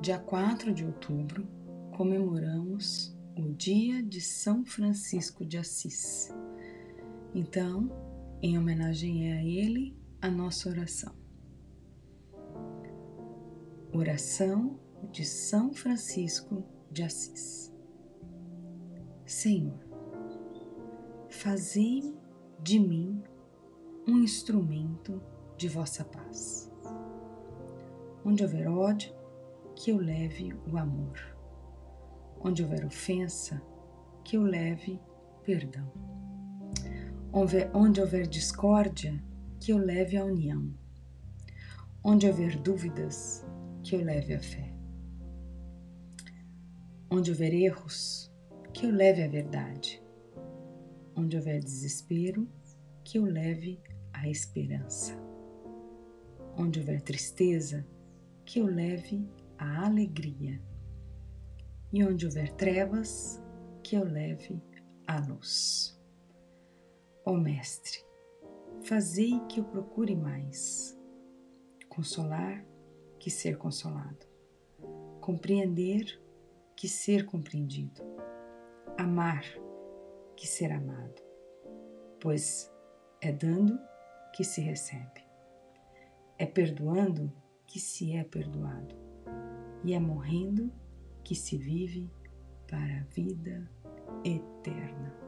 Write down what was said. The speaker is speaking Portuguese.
dia 4 de outubro, comemoramos o dia de São Francisco de Assis. Então, em homenagem a ele, a nossa oração. Oração de São Francisco de Assis. Senhor, fazei de mim um instrumento de vossa paz. Onde houver ódio, que eu leve o amor. Onde houver ofensa, que eu leve perdão. Onde houver discórdia, que eu leve a união. Onde houver dúvidas, que eu leve a fé. Onde houver erros, que eu leve a verdade. Onde houver desespero, que eu leve a esperança. Onde houver tristeza, que eu leve a alegria. E onde houver trevas, que eu leve a luz. Ó Mestre, fazei que eu procure mais. Consolar que ser consolado, compreender que ser compreendido, amar que ser amado, pois é dando que se recebe, é perdoando que se é perdoado, e é morrendo que se vive para a vida eterna.